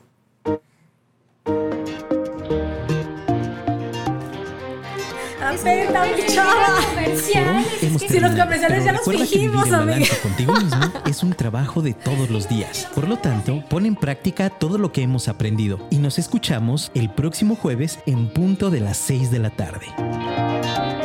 Si los comerciales ya los fingimos, amiga. Contigo mismo es un trabajo de todos los días. Por lo tanto, pon en práctica todo lo que hemos aprendido y nos escuchamos el próximo jueves en punto de las 6 de la tarde.